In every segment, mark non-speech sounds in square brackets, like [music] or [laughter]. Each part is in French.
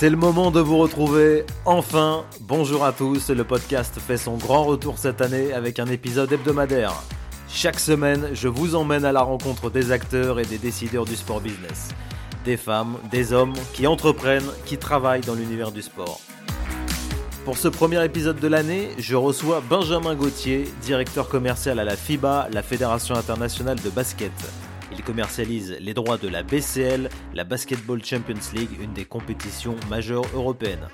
C'est le moment de vous retrouver. Enfin, bonjour à tous. Le podcast fait son grand retour cette année avec un épisode hebdomadaire. Chaque semaine, je vous emmène à la rencontre des acteurs et des décideurs du sport business. Des femmes, des hommes qui entreprennent, qui travaillent dans l'univers du sport. Pour ce premier épisode de l'année, je reçois Benjamin Gauthier, directeur commercial à la FIBA, la Fédération internationale de basket. Commercialise les droits de la BCL, la Basketball Champions League, une des compétitions majeures européennes.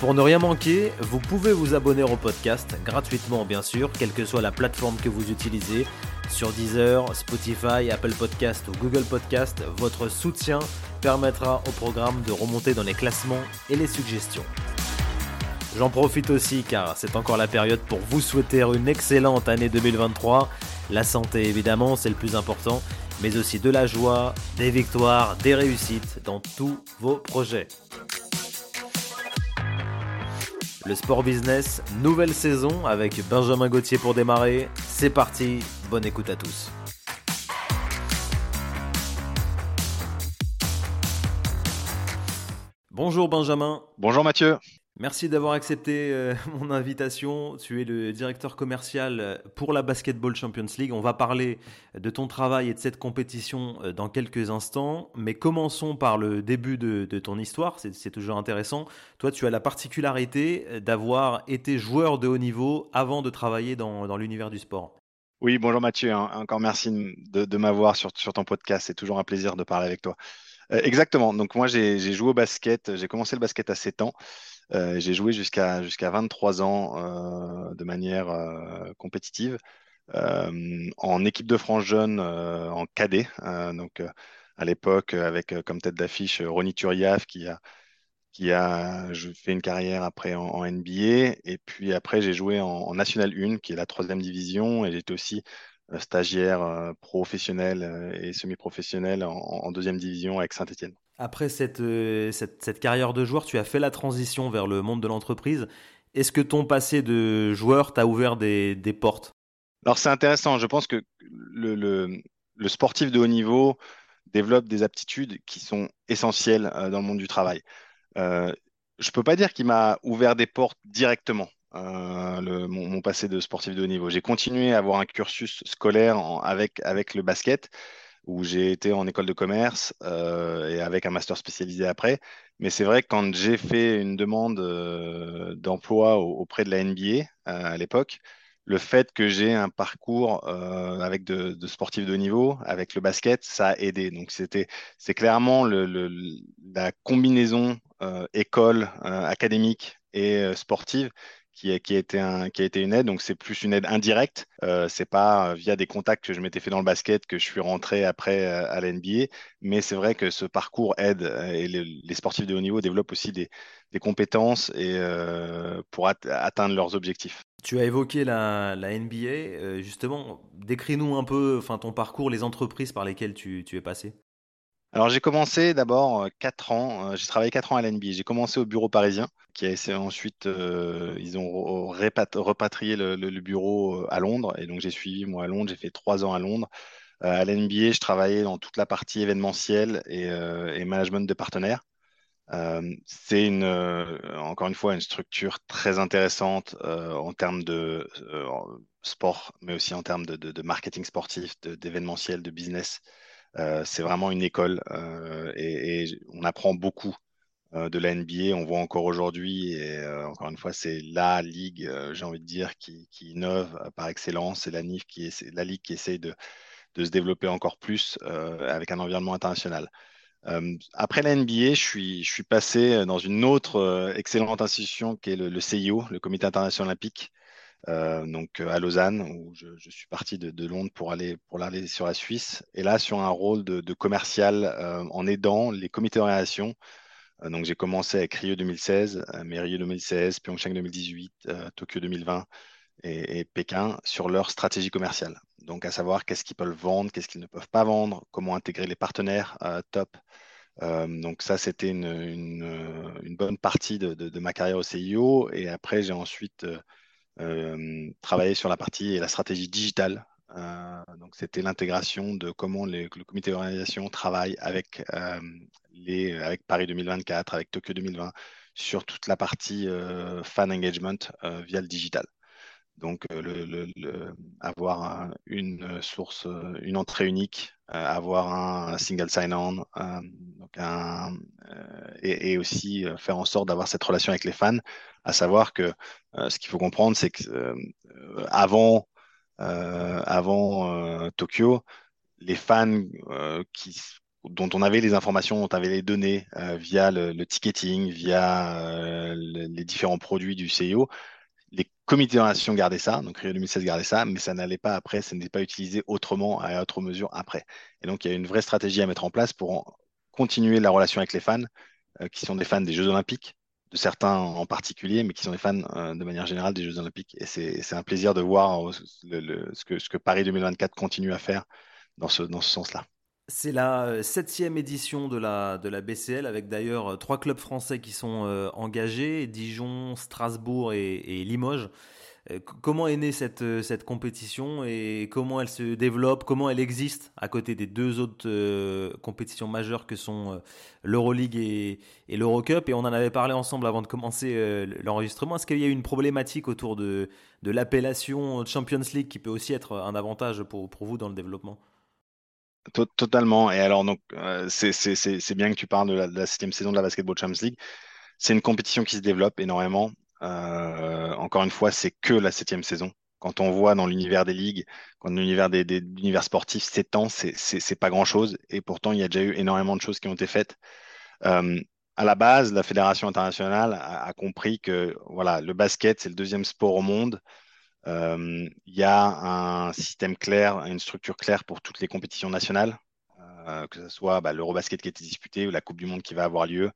Pour ne rien manquer, vous pouvez vous abonner au podcast gratuitement bien sûr, quelle que soit la plateforme que vous utilisez, sur Deezer, Spotify, Apple Podcast ou Google Podcast, votre soutien permettra au programme de remonter dans les classements et les suggestions. J'en profite aussi car c'est encore la période pour vous souhaiter une excellente année 2023. La santé évidemment c'est le plus important, mais aussi de la joie, des victoires, des réussites dans tous vos projets. Le sport business, nouvelle saison avec Benjamin Gauthier pour démarrer. C'est parti, bonne écoute à tous. Bonjour Benjamin. Bonjour Mathieu. Merci d'avoir accepté euh, [laughs] mon invitation. Tu es le directeur commercial pour la Basketball Champions League. On va parler de ton travail et de cette compétition euh, dans quelques instants. Mais commençons par le début de, ton histoire. C'est toujours intéressant. Toi, tu as la particularité d'avoir été joueur de haut niveau avant de travailler dans, l'univers du sport. Oui, bonjour Mathieu. Encore merci de, m'avoir sur, ton podcast. C'est toujours un plaisir de parler avec toi. Euh, exactement. Donc moi, j'ai joué au basket. J'ai commencé le basket à 7 ans. Euh, j'ai joué jusqu'à jusqu'à 23 ans euh, de manière euh, compétitive en équipe de France jeune en cadet. donc à l'époque avec comme tête d'affiche Ronny Turiaf qui a qui a fait une carrière après en, NBA. Et puis après, j'ai joué en, National 1, qui est la troisième division. Et j'étais aussi stagiaire professionnel et semi-professionnel en, en, deuxième division avec Saint-Etienne. Après euh, cette, cette, carrière de joueur, tu as fait la transition vers le monde de l'entreprise. Est-ce que ton passé de joueur t'a ouvert des, des portes? Alors c'est intéressant. Je pense que le, le, le, sportif de haut niveau développe des aptitudes qui sont essentielles euh, dans le monde du travail. Euh, je ne peux pas dire qu'il m'a ouvert des portes directement. Le, mon, passé de sportif de haut niveau. J'ai continué à avoir un cursus scolaire avec, avec le basket, où j'ai été en école de commerce euh, et avec un master spécialisé après. Mais c'est vrai que quand j'ai fait une demande euh, d'emploi auprès de la NBA euh, à l'époque, le fait que j'ai un parcours avec de, sportifs de haut niveau, avec le basket, ça a aidé. Donc c'était, c'est clairement la combinaison école académique et sportive qui a, qui, été un, qui a été une aide. Donc, c'est plus une aide indirecte. Euh, c'est pas euh, via des contacts que je m'étais fait dans le basket que je suis rentré après euh, à la NBA. Mais c'est vrai que ce parcours aide euh, et les, sportifs de haut niveau développent aussi des, des compétences et, pour atteindre leurs objectifs. Tu as évoqué la, la NBA. justement, décris-nous un peu enfin, ton parcours, les entreprises par lesquelles tu, tu es passé. Alors j'ai commencé d'abord 4 euh, ans, j'ai travaillé 4 ans à l'NBA. J'ai commencé au bureau parisien, qui a ensuite, euh, ils ont repatrié le, bureau à Londres, et donc j'ai suivi moi à Londres, j'ai fait 3 ans à Londres. à l'NBA, je travaillais dans toute la partie événementielle et, management de partenaires. c'est une, encore une fois une structure très intéressante en termes de sport, mais aussi en termes de, marketing sportif, d'événementiel, de business. Euh, c'est vraiment une école euh, et, on apprend beaucoup euh, de la NBA. On voit encore aujourd'hui, et encore une fois, c'est la ligue, j'ai envie de dire, qui, innove par excellence. C'est la, la ligue qui essaye de, se développer encore plus avec un environnement international. après la NBA, je suis, passé dans une autre excellente institution qui est le, CIO, le Comité international olympique, euh, donc euh, à Lausanne, où je, suis parti de, Londres pour aller, pour sur la Suisse, et là sur un rôle de, commercial euh, en aidant les comités d'orientation. Donc j'ai commencé avec Rio 2016, mais Rio 2016, Pyeongchang 2018, Tokyo 2020 et, Pékin sur leur stratégie commerciale. Donc à savoir qu'est-ce qu'ils peuvent vendre, qu'est-ce qu'ils ne peuvent pas vendre, comment intégrer les partenaires top. donc ça, c'était une, bonne partie de, ma carrière au CIO. Et après, j'ai ensuite euh, travailler sur la partie et la stratégie digitale donc, c'était l'intégration de comment le comité d'organisation travaille avec, les, avec Paris 2024, avec Tokyo 2020, sur toute la partie fan engagement via le digital. Donc, le, avoir une source, une entrée unique, avoir un single sign-on, et, et, aussi faire en sorte d'avoir cette relation avec les fans, à savoir que ce qu'il faut comprendre, c'est que avant, avant Tokyo, les fans qui, dont on avait les informations, on avait les données via le, ticketing, via les différents produits du CIO, les comités d'organisation gardaient ça, donc Rio 2016 gardait ça, mais ça n'allait pas après, ça n'était pas utilisé autrement à autre mesure après. Et donc il y a une vraie stratégie à mettre en place pour continuer la relation avec les fans, euh, qui sont des fans des Jeux Olympiques, de certains en particulier, mais qui sont des fans euh, de manière générale des Jeux Olympiques. Et c'est un plaisir de voir euh, ce, que, ce, que, Paris 2024 continue à faire dans ce, dans ce sens-là. C'est la euh, septième édition de la, de la BCL avec d'ailleurs trois clubs français qui sont engagés, Dijon, Strasbourg et, Limoges. Comment est née cette, cette compétition et comment elle se développe, comment elle existe à côté des deux autres compétitions majeures que sont l'Euroleague et, l'Eurocup? Et on en avait parlé ensemble avant de commencer l'enregistrement. Est-ce qu'il y a eu une problématique autour de, de l'appellation Champions League qui peut aussi être un avantage pour, vous dans le développement? Totalement. Et alors, donc, euh, c'est bien que tu parles de la, septième saison de la Basketball Champions League. C'est une compétition qui se développe énormément. Euh, encore une fois, c'est que la septième saison. Quand on voit dans l'univers des ligues, quand l'univers des, des l'univers sportif, sept ans, c'est pas grand-chose. Et pourtant, il y a déjà eu énormément de choses qui ont été faites. Euh, à la base, la Fédération internationale a, a compris que voilà, le basket, c'est le deuxième sport au monde. Euh, il y a un système clair, une structure claire pour toutes les compétitions nationales, euh, que ce soit bah, l'Eurobasket qui a été disputé ou la Coupe du Monde qui va avoir lieu.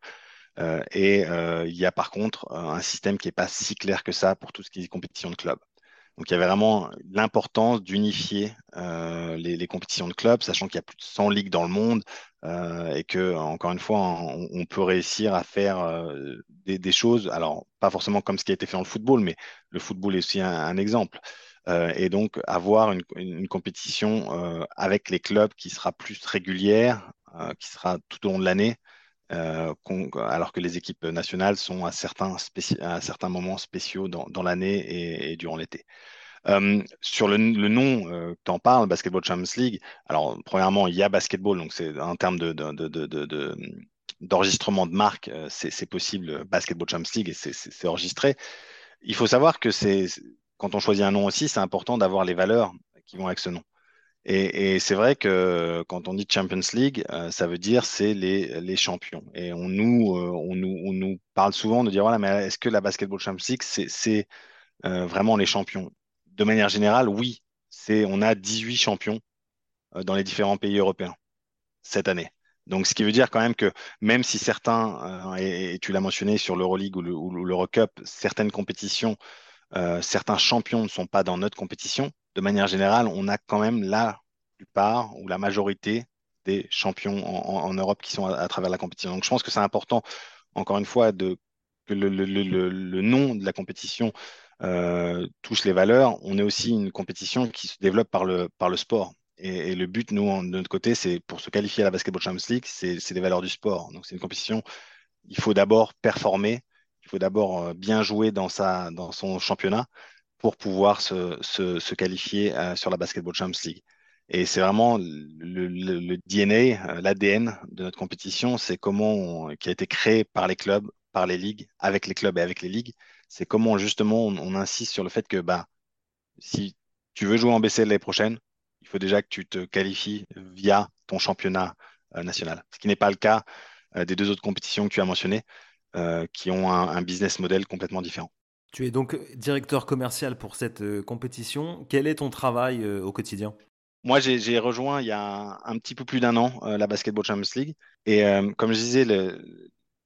Euh, et il y a par contre un système qui n'est pas si clair que ça pour tout ce qui est compétition de club. Donc il y avait vraiment l'importance d'unifier euh, les, compétitions de clubs, sachant qu'il y a plus de 100 ligues dans le monde euh, et que, encore une fois, on, peut réussir à faire euh, des, choses, alors pas forcément comme ce qui a été fait dans le football, mais le football est aussi un, exemple. et donc avoir une, une compétition avec les clubs qui sera plus régulière, qui sera tout au long de l'année. Alors que les équipes nationales sont à certains, moments spéciaux dans, l'année et, durant l'été. Euh, sur le, nom euh, que tu en parles, Basketball Champions League, alors premièrement, il y a basketball, donc c'est en termes de, d'enregistrement de, marque, euh, c'est, possible Basketball Champions League et c'est, enregistré. Il faut savoir que quand on choisit un nom aussi, c'est important d'avoir les valeurs qui vont avec ce nom. Et, c'est vrai que quand on dit Champions League, ça veut dire c'est les, les, champions. Et on nous, on nous, on nous parle souvent de dire voilà, mais est-ce que la Basketball Champions League, c'est, vraiment les champions? De manière générale, oui, c'est on a 18 champions euh, dans les différents pays européens cette année. Donc, ce qui veut dire quand même que même si certains, euh, et, tu l'as mentionné sur l'Euroleague ou l'Eurocup, certaines compétitions, euh, certains champions ne sont pas dans notre compétition, de manière générale, on a quand même la plupart ou la majorité des champions en, Europe qui sont à, travers la compétition. Donc, je pense que c'est important, encore une fois, que le nom de la compétition euh, touche les valeurs, on est aussi une compétition qui se développe par le, sport. Et, le but, nous, de notre côté, c'est pour se qualifier à la Basketball Champions League, c'est les valeurs du sport. Donc, c'est une compétition, il faut d'abord performer, il faut d'abord euh, bien jouer dans, sa, dans son championnat pour pouvoir se, se, qualifier euh, sur la Basketball Champions League. Et c'est vraiment le, le, DNA, l'ADN de notre compétition, c'est comment qui a été créé par les clubs, par les ligues, avec les clubs et avec les ligues c'est comment justement on, insiste sur le fait que bah, si tu veux jouer en BCL l'année prochaine, il faut déjà que tu te qualifies via ton championnat euh, national. Ce qui n'est pas le cas euh, des deux autres compétitions que tu as mentionnées, euh, qui ont un, business model complètement différent. Tu es donc directeur commercial pour cette compétition. Quel est ton travail au quotidien? Moi, j'ai rejoint il y a un, petit peu plus d'un an la Basketball Champions League. Et comme je disais,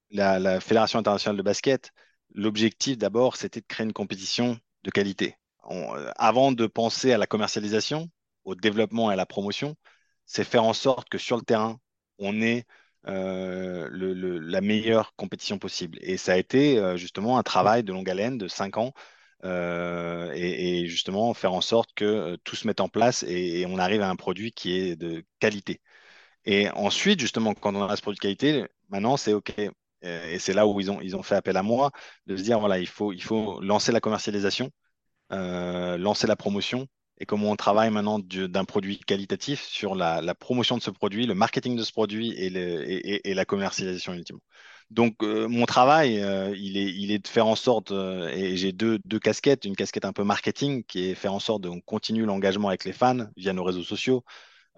la, Fédération internationale de basket l'objectif d'abord, c'était de créer une compétition de qualité. Euh, avant de penser à la commercialisation, au développement et à la promotion, c'est faire en sorte que sur le terrain, on ait euh, la meilleure compétition possible. Et ça a été euh, justement un travail de longue haleine de cinq ans et, justement faire en sorte que tout se mette en place et, on arrive à un produit qui est de qualité. Et ensuite, justement, quand on a ce produit de qualité, maintenant, c'est OK. Et c'est là où ils ont, ils ont fait appel à moi, de se dire, voilà, il faut, il faut lancer la commercialisation, lancer la promotion, et comment on travaille maintenant d'un produit qualitatif sur la, promotion de ce produit, le marketing de ce produit et, la commercialisation ultimement. Donc euh, mon travail, euh, il, est, de faire en sorte, euh, et j'ai deux, casquettes, une casquette un peu marketing qui est faire en sorte de continuer l'engagement avec les fans via nos réseaux sociaux,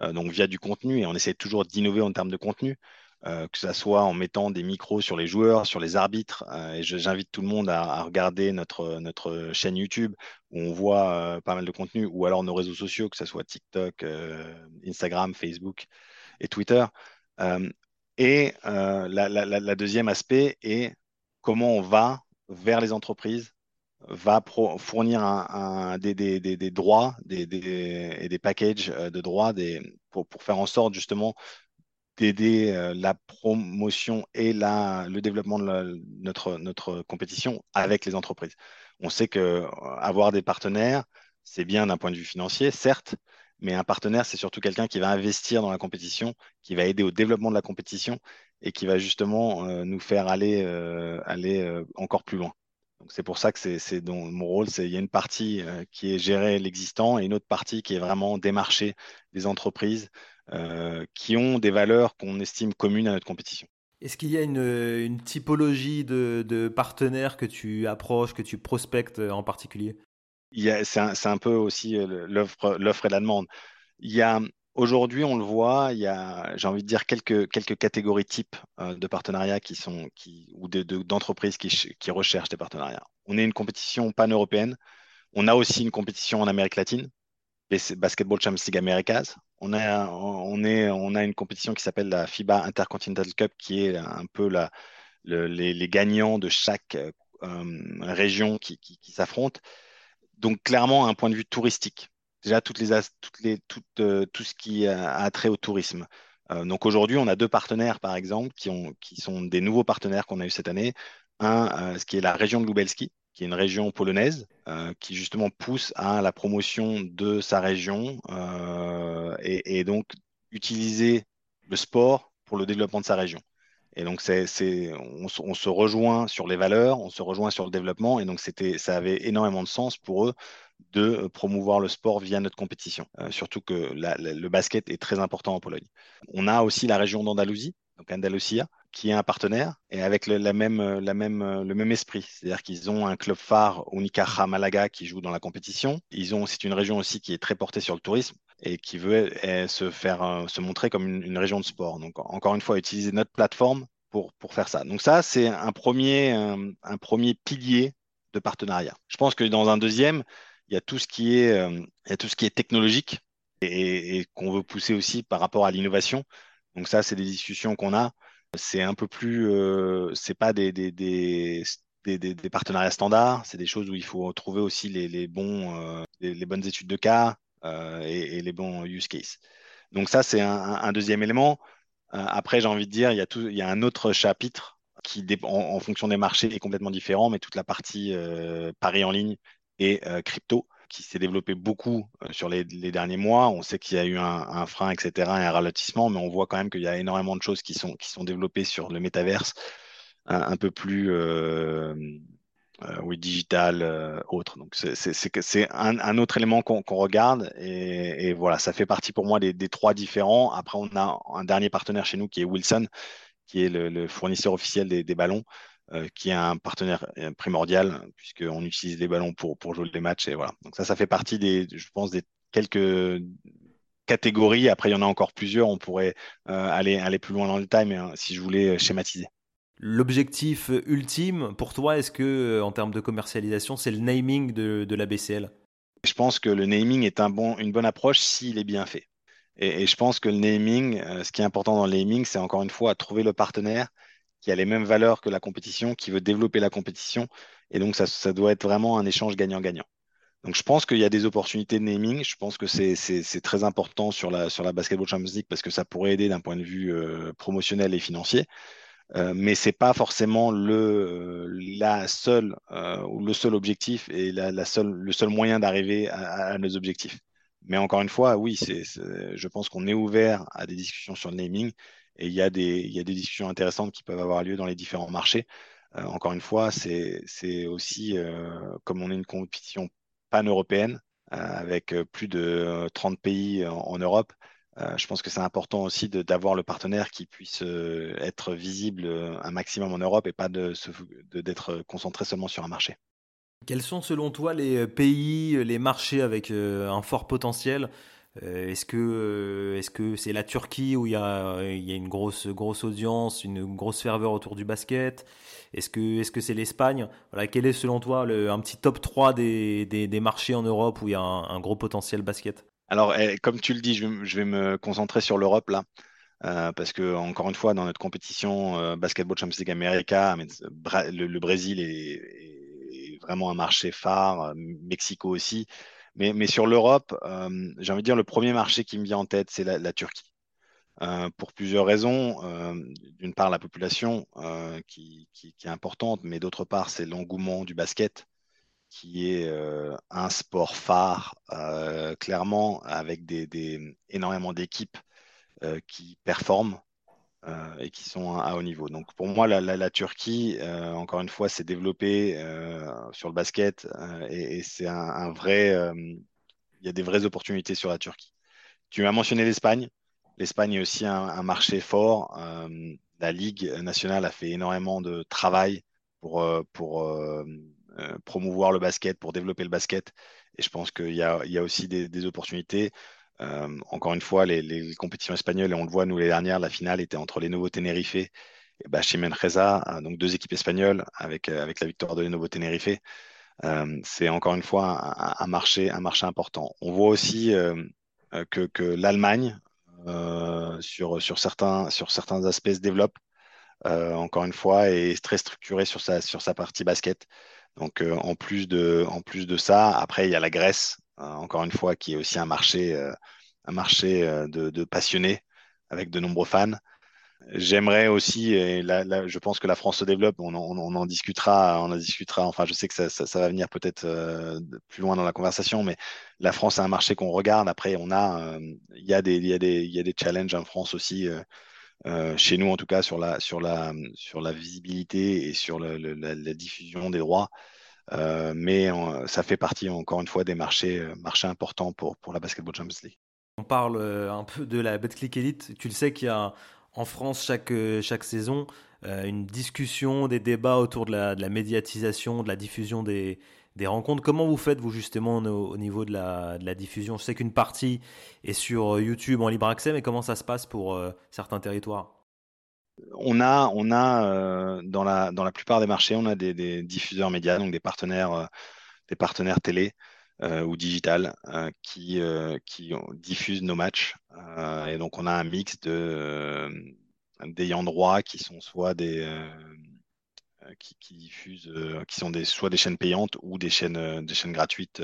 donc via du contenu, et on essaie toujours d'innover en termes de contenu. Euh, que ce soit en mettant des micros sur les joueurs, sur les arbitres. Euh, et j'invite tout le monde à, regarder notre, notre chaîne YouTube où on voit euh, pas mal de contenu, ou alors nos réseaux sociaux, que ce soit TikTok, Instagram, Facebook et Twitter. et la, deuxième aspect est comment on va vers les entreprises va fournir des, droits et des packages de droits pour, faire en sorte justement d'aider euh, la promotion et la, le développement de notre, notre compétition avec les entreprises. On sait que euh, avoir des partenaires, c'est bien d'un point de vue financier, certes, mais un partenaire, c'est surtout quelqu'un qui va investir dans la compétition, qui va aider au développement de la compétition et qui va justement euh, nous faire aller, aller encore plus loin. Donc c'est pour ça que c'est mon rôle, c'est il y a une partie qui est gérer l'existant et une autre partie qui est vraiment démarcher des entreprises qui ont des valeurs qu'on estime communes à notre compétition. Est-ce qu'il y a une, typologie de, partenaires que tu approches, que tu prospectes en particulier? C'est un, peu aussi euh, l'offre et la demande. Il y a Aujourd'hui, on le voit, il y a, j'ai envie de dire, quelques, quelques catégories types euh, de partenariats qui sont, qui, ou d'entreprises qui, qui, recherchent des partenariats. On est une compétition pan-européenne. On a aussi une compétition en Amérique latine, Basketball Champions League Americas. On a, une compétition qui s'appelle la FIBA Intercontinental Cup, qui est un peu les, gagnants de chaque euh, région qui, s'affrontent. Donc, clairement, un point de vue touristique. Déjà, toutes les, euh, tout ce qui a, trait au tourisme. Euh, donc, aujourd'hui, on a deux partenaires, par exemple, qui, qui sont des nouveaux partenaires qu'on a eu cette année. Un, ce qui est la région de Lubelski, qui est une région polonaise, euh, qui justement pousse à la promotion de sa région euh, et, donc utiliser le sport pour le développement de sa région. Et donc, c'est, on, se rejoint sur les valeurs, on se rejoint sur le développement, et donc ça avait énormément de sens pour eux de promouvoir le sport via notre compétition. Euh, surtout que le basket est très important en Pologne. On a aussi la région d'Andalousie, donc Andalusia, qui est un partenaire et avec le, la même, la même, le même esprit. C'est-à-dire qu'ils ont un club phare, Unicaja Malaga, qui joue dans la compétition. Ils ont, c'est une région aussi qui est très portée sur le tourisme et qui veut eh, se faire, euh, se montrer comme une, région de sport. Donc, encore une fois, utiliser notre plateforme pour, pour faire ça. Donc, ça, c'est un premier, un, premier pilier de partenariat. Je pense que dans un deuxième, il y a tout ce qui est, euh, il y a tout ce qui est technologique et qu'on veut pousser aussi par rapport à l'innovation. Donc ça, c'est des discussions qu'on a c'est un peu plus, euh, c'est pas des, partenariats standards, c'est des choses où il faut trouver aussi les, euh, bonnes études de cas euh, et, les bons use cases. Donc ça, c'est un, deuxième élément. après, j'ai envie de dire, il y a, tout, il y a un autre chapitre qui, en, en, fonction des marchés, est complètement différent, mais toute la partie paris en ligne et crypto qui s'est développé beaucoup euh, sur les, derniers mois. On sait qu'il y a eu un, frein, etc., et un ralentissement, mais on voit quand même qu'il y a énormément de choses qui sont, qui sont développées sur le métaverse, un, peu plus euh, euh, digital, autre. Donc, c'est un, un, autre élément qu'on regarde, et, voilà, ça fait partie pour moi des, trois différents. Après, on a un dernier partenaire chez nous qui est Wilson, qui est le, fournisseur officiel des ballons. Euh, qui est un partenaire euh, primordial, puisqu'on utilise les ballons pour, pour jouer les matchs. Et voilà. Donc ça, ça fait partie des, je pense, des quelques catégories. Après, il y en a encore plusieurs. On pourrait euh, aller, aller plus loin dans le time hein, si je voulais schématiser. L'objectif ultime pour toi, est-ce que en termes de commercialisation, c'est le naming de, de la BCL Je pense que le naming est un bon, une bonne approche s'il est bien fait. Et, et, je pense que le naming, ce qui est important dans le naming, c'est encore une fois trouver le partenaire qui a les mêmes valeurs que la compétition, qui veut développer la compétition. Et donc, ça, doit être vraiment un échange gagnant-gagnant. Donc, je pense qu'il y a des opportunités de naming. Je pense que c'est très important sur la, sur la Basketball Champions League parce que ça pourrait aider d'un point de vue euh, promotionnel et financier. Euh, mais c'est pas forcément le, la seule, ou le seul objectif et le seul moyen d'arriver à, nos objectifs. Mais encore une fois, oui, je pense qu'on est ouvert à des discussions sur le naming et il y, a des, discussions intéressantes qui peuvent avoir lieu dans les différents marchés. Euh, encore une fois, c'est aussi, euh, comme on est une compétition pan-européenne, euh, avec plus de 30 pays en, Europe, je pense que c'est important aussi d'avoir le partenaire qui puisse être visible un maximum en Europe et pas d'être concentré seulement sur un marché. Quels sont selon toi les pays, les marchés avec un fort potentiel est-ce que euh, est-ce que c'est la Turquie où il y a, a une grosse audience, une grosse ferveur autour du basket? Est-ce que c'est l'Espagne? Voilà, quel est selon toi un petit top 3 des, marchés en Europe où il y a un, gros potentiel basket? Alors, eh, comme tu le dis, je vais, me concentrer sur l'Europe là. Euh, parce que encore une fois, dans notre compétition Basketball Champions League America, le, Brésil est, vraiment un marché phare, Mexico aussi. Mais, sur l'Europe, euh, j'ai envie de dire, le premier marché qui me vient en tête, c'est la, Turquie. Euh, pour plusieurs raisons. Euh, d'une part, la population qui, est importante, mais d'autre part, c'est l'engouement du basket, qui est un sport phare, clairement, avec des, énormément d'équipes qui performent. Euh, et qui sont à, haut niveau. Donc pour moi, la, Turquie, euh, encore une fois, s'est développée euh, sur le basket et, c'est un, vrai, il y a des vraies opportunités sur la Turquie. Tu m'as mentionné l'Espagne. L'Espagne est aussi un, marché fort. la Ligue nationale a fait énormément de travail pour, promouvoir le basket, pour développer le basket. Et je pense qu'il y, a, aussi des opportunités. Euh, encore une fois, les, compétitions espagnoles, et on le voit, nous, les dernières, la finale était entre les Nouveaux Tenerife et Bachimen Reza, euh, donc deux équipes espagnoles avec, euh, avec la victoire de les Nouveaux Tenerife. c'est encore une fois un, marché, un marché important. On voit aussi que, l'Allemagne, sur, sur, certains, sur certains aspects, se développe. encore une fois, et est très structurée sur sa, sur sa partie basket. Donc, en, plus de, en plus de ça, après, il y a la Grèce, encore une fois, qui est aussi un marché, euh, un marché euh, de, passionnés avec de nombreux fans. J'aimerais aussi, et là, je pense que la France se développe, on en, discutera, on en discutera, enfin je sais que ça, va venir peut-être plus loin dans la conversation, mais la France est un marché qu'on regarde, après on a, il y, a des, challenges en France aussi, chez nous en tout cas, sur la, la, la visibilité et sur la, diffusion des droits. Euh, mais ça fait partie encore une fois des marchés, euh, marchés importants pour, pour la Basketball Champions League. On parle euh, un peu de la Betclic Elite. Tu le sais qu'il y a en France chaque, chaque saison une discussion, des débats autour de la, de la médiatisation, de la diffusion des, des, rencontres. Comment vous faites, vous, justement, au, niveau de la, de la, diffusion? Je sais qu'une partie est sur YouTube en libre accès, mais comment ça se passe pour certains territoires? On a, euh, dans, la, dans la plupart des marchés, on a des, diffuseurs médias, donc des partenaires, euh, télé euh, ou digital qui, diffusent nos matchs. et donc, on a un mix de d'ayants droit qui sont soit des qui, diffusent, qui sont soit des chaînes payantes ou des chaînes, des chaînes gratuites,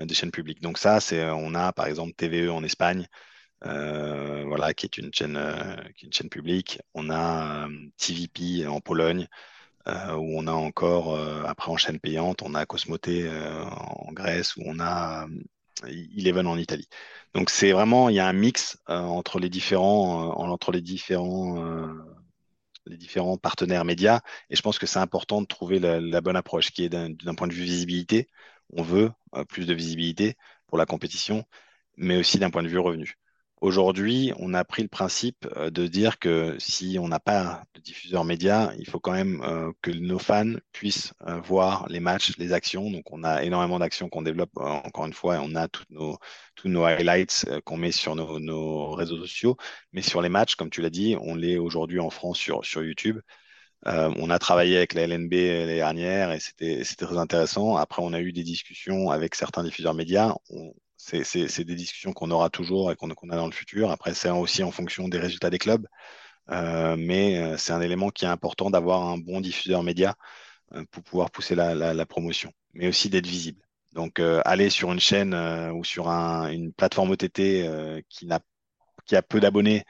des chaînes publiques. Donc ça, on a par exemple TVE en Espagne, euh, voilà, qui est une chaîne, euh, qui est une chaîne publique. On a euh, TVP en Pologne, où on a encore, après en chaîne payante, on a Cosmote en Grèce, où on a Eleven en Italie. Donc c'est vraiment, il y a un mix entre les différents, entre les différents les différents partenaires médias. Et je pense que c'est important de trouver la, la bonne approche qui est d'un point de vue visibilité. On veut plus de visibilité pour la compétition, mais aussi d'un point de vue revenu. Aujourd'hui, on a pris le principe euh, de dire que si on n'a pas de diffuseur média, il faut quand même euh, que nos fans puissent euh, voir les matchs, les actions. Donc, on a énormément d'actions qu'on développe. encore une fois, on a tous nos, tous nos highlights qu'on met sur nos, réseaux sociaux. Mais sur les matchs, comme tu l'as dit, on l'est aujourd'hui en France sur, sur YouTube. on a travaillé avec la LNB l'année dernière et c'était très intéressant. Après, on a eu des discussions avec certains diffuseurs médias c'est des discussions qu'on aura toujours et qu'on a dans le futur. Après, c'est aussi en fonction des résultats des clubs. Euh, mais euh, c'est un élément qui est important d'avoir un bon diffuseur média euh, pour pouvoir pousser la, promotion, mais aussi d'être visible. Donc, aller sur une chaîne ou sur une plateforme OTT qui, qui a peu d'abonnés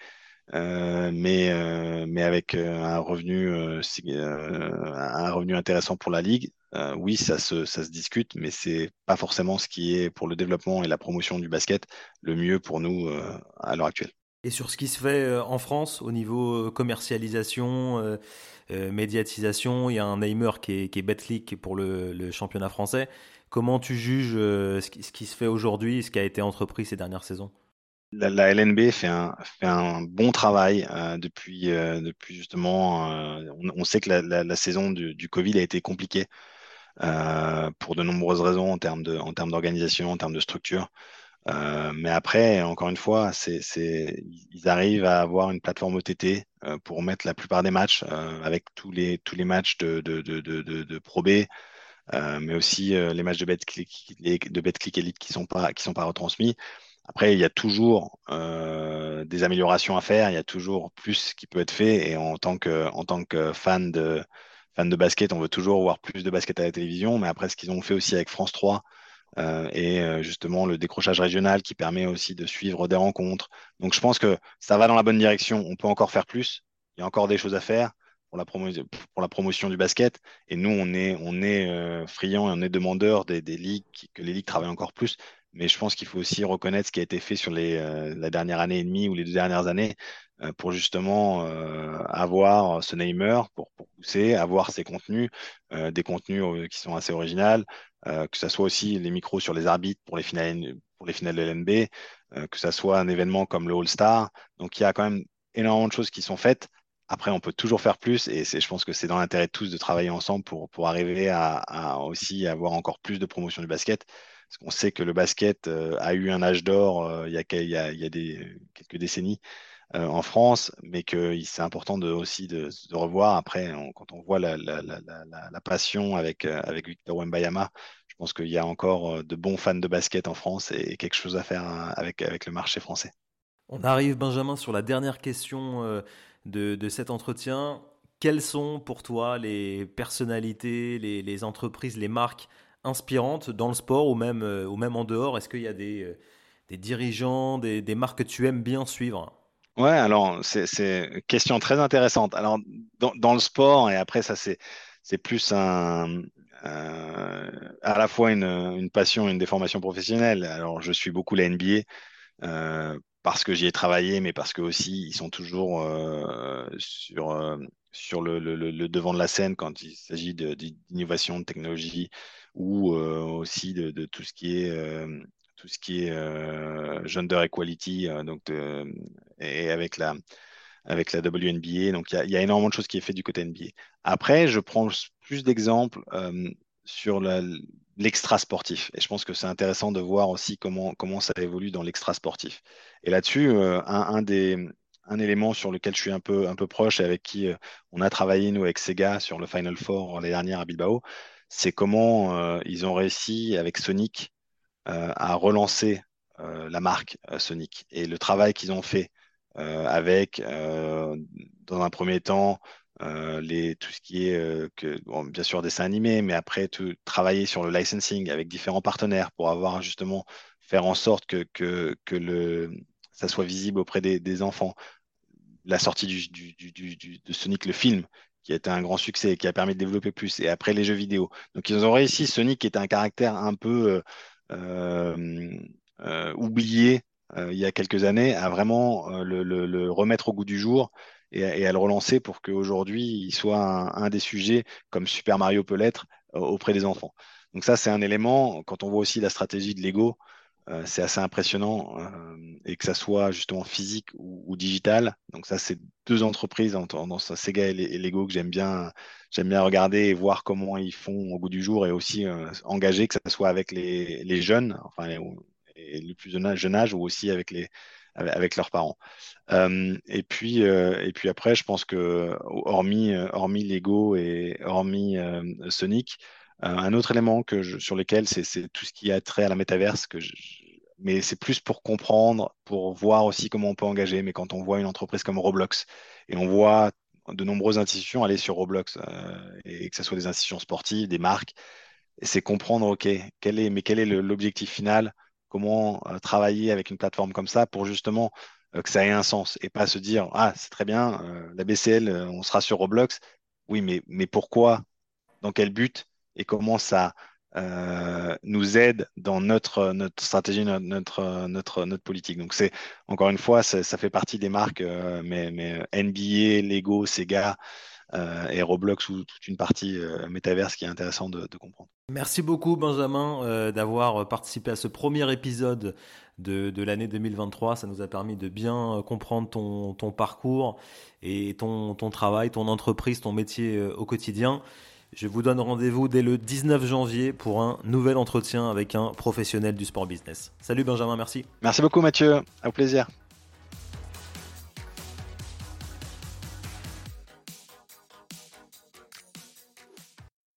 mais, mais avec un revenu, un revenu intéressant pour la ligue. oui, ça se, ça se discute, mais c'est pas forcément ce qui est pour le développement et la promotion du basket le mieux pour nous à l'heure actuelle. Et sur ce qui se fait en France au niveau commercialisation, médiatisation, il y a un Neymer qui est, qui est pour le, le, championnat français. Comment tu juges ce qui, ce qui se fait aujourd'hui, ce qui a été entrepris ces dernières saisons? La, LNB fait un, bon travail euh, depuis, euh, depuis justement. Euh, on, sait que la, saison du, Covid a été compliquée pour de nombreuses raisons en termes d'organisation, en termes de structure. mais après, encore une fois, ils arrivent à avoir une plateforme OTT pour mettre la plupart des matchs avec tous les, matchs de, de, Pro B. mais aussi les matchs de BetClick, Elite qui ne sont pas retransmis. Après, il y a toujours euh, des améliorations à faire, il y a toujours plus qui peut être fait. Et en tant que, en tant que fan, de, fan de basket, on veut toujours voir plus de basket à la télévision. Mais après, ce qu'ils ont fait aussi avec France 3 euh, et euh, justement le décrochage régional qui permet aussi de suivre des rencontres. Donc, je pense que ça va dans la bonne direction. On peut encore faire plus. Il y a encore des choses à faire pour la, promotion du basket. Et nous, on est, on est friands et on est demandeurs des, des ligues, que les ligues travaillent encore plus. Mais je pense qu'il faut aussi reconnaître ce qui a été fait sur les, euh, la dernière année et demie ou les deux dernières années euh, pour justement euh, avoir ce namer, pour, pousser, avoir ces contenus, des contenus qui sont assez originaux, que ce soit aussi les micros sur les arbitres pour les finales, pour les finales de l'NB, que ce soit un événement comme le All-Star. Donc il y a quand même énormément de choses qui sont faites. Après, on peut toujours faire plus et je pense que c'est dans l'intérêt de tous de travailler ensemble pour, pour arriver à aussi avoir encore plus de promotion du basket. Parce qu'on sait que le basket euh, a eu un âge d'or euh, il, y a, quelques décennies euh, en France, mais que c'est important aussi de, revoir. Après, quand on voit la, passion avec, Victor Wembayama, je pense qu'il y a encore de bons fans de basket en France et quelque chose à faire hein, avec, le marché français. On arrive, Benjamin, sur la dernière question de, cet entretien. Quelles sont pour toi les personnalités, les entreprises, les marques inspirantes dans le sport ou même, euh, ou même en dehors? Est-ce qu'il y a des, euh, dirigeants, des, marques que tu aimes bien suivre? Ouais, alors c'est une question très intéressante. Alors dans, le sport, et après ça c'est plus un, euh, à la fois une, une, passion et une déformation professionnelle. Alors je suis beaucoup la NBA parce que j'y ai travaillé, mais parce que aussi ils sont toujours sur, le, devant de la scène quand il s'agit d'innovation, de, technologie, ou euh, aussi de, tout ce qui est euh, euh, gender equality, donc et avec la avec la WNBA. Donc il y, y, a énormément de choses qui est fait du côté NBA. Après, je prends plus d'exemples sur l'extra sportif. Et je pense que c'est intéressant de voir aussi comment, comment ça évolue dans l'extra sportif. Et là-dessus, un, un, des, un élément sur lequel je suis un peu, un peu proche et avec qui on a travaillé, nous, avec Sega, sur le Final Four l'année dernière à Bilbao, c'est comment euh, ils ont réussi avec Sonic euh, à relancer euh, la marque Sonic et le travail qu'ils ont fait avec, dans un premier temps, tout ce qui est bien sûr dessin animé, mais après tout, travailler sur le licensing avec différents partenaires pour avoir justement faire en sorte que, ça soit visible auprès des, enfants. La sortie de Sonic le film, qui a été un grand succès et qui a permis de développer plus, et après les jeux vidéo. Donc ils ont réussi, Sonic qui était un caractère un peu euh, euh, oublié euh, il y a quelques années, à vraiment le, remettre au goût du jour et, à le relancer pour qu'aujourd'hui il soit un, des sujets comme Super Mario peut l'être auprès des enfants. Donc ça c'est un élément, quand on voit aussi la stratégie de Lego, euh, c'est assez impressionnant euh, et que ça soit justement physique ou, digital. Donc ça, c'est deux entreprises en Sega et, Lego que j'aime bien, j'aime bien regarder et voir comment ils font au bout du jour et aussi euh, engager que ça soit avec les, jeunes, enfin les, les plus jeune âge ou aussi avec les leurs parents. Euh, et puis et puis après, je pense que hormis hormis Lego et hormis Sonic, un autre élément que sur lequel c'est tout ce qui a trait à la métaverse, que mais c'est plus pour comprendre, pour voir aussi comment on peut engager. Mais quand on voit une entreprise comme Roblox et on voit de nombreuses institutions aller sur Roblox, euh, et que ce soit des institutions sportives, des marques, c'est comprendre, OK, quel est, mais quel est l'objectif final? Comment euh, travailler avec une plateforme comme ça pour justement que ça ait un sens et pas se dire ah c'est très bien la BCL on sera sur Roblox. Oui mais mais pourquoi? Dans quel but? Et comment ça euh, nous aide dans notre, notre stratégie, notre, notre, notre, politique. Donc, c'est encore une fois, ça, fait partie des marques, euh, mais, mais, NBA, Lego, Sega euh, et Roblox ou toute une partie métaverse qui est intéressant de, comprendre. Merci beaucoup, Benjamin, d'avoir participé à ce premier épisode de, de l'année 2023. Ça nous a permis de bien comprendre ton, ton parcours et ton, ton travail, ton entreprise, ton métier au quotidien. Je vous donne rendez-vous dès le 19 janvier pour un nouvel entretien avec un professionnel du sport business. Salut Benjamin, merci. Merci beaucoup Mathieu, au plaisir.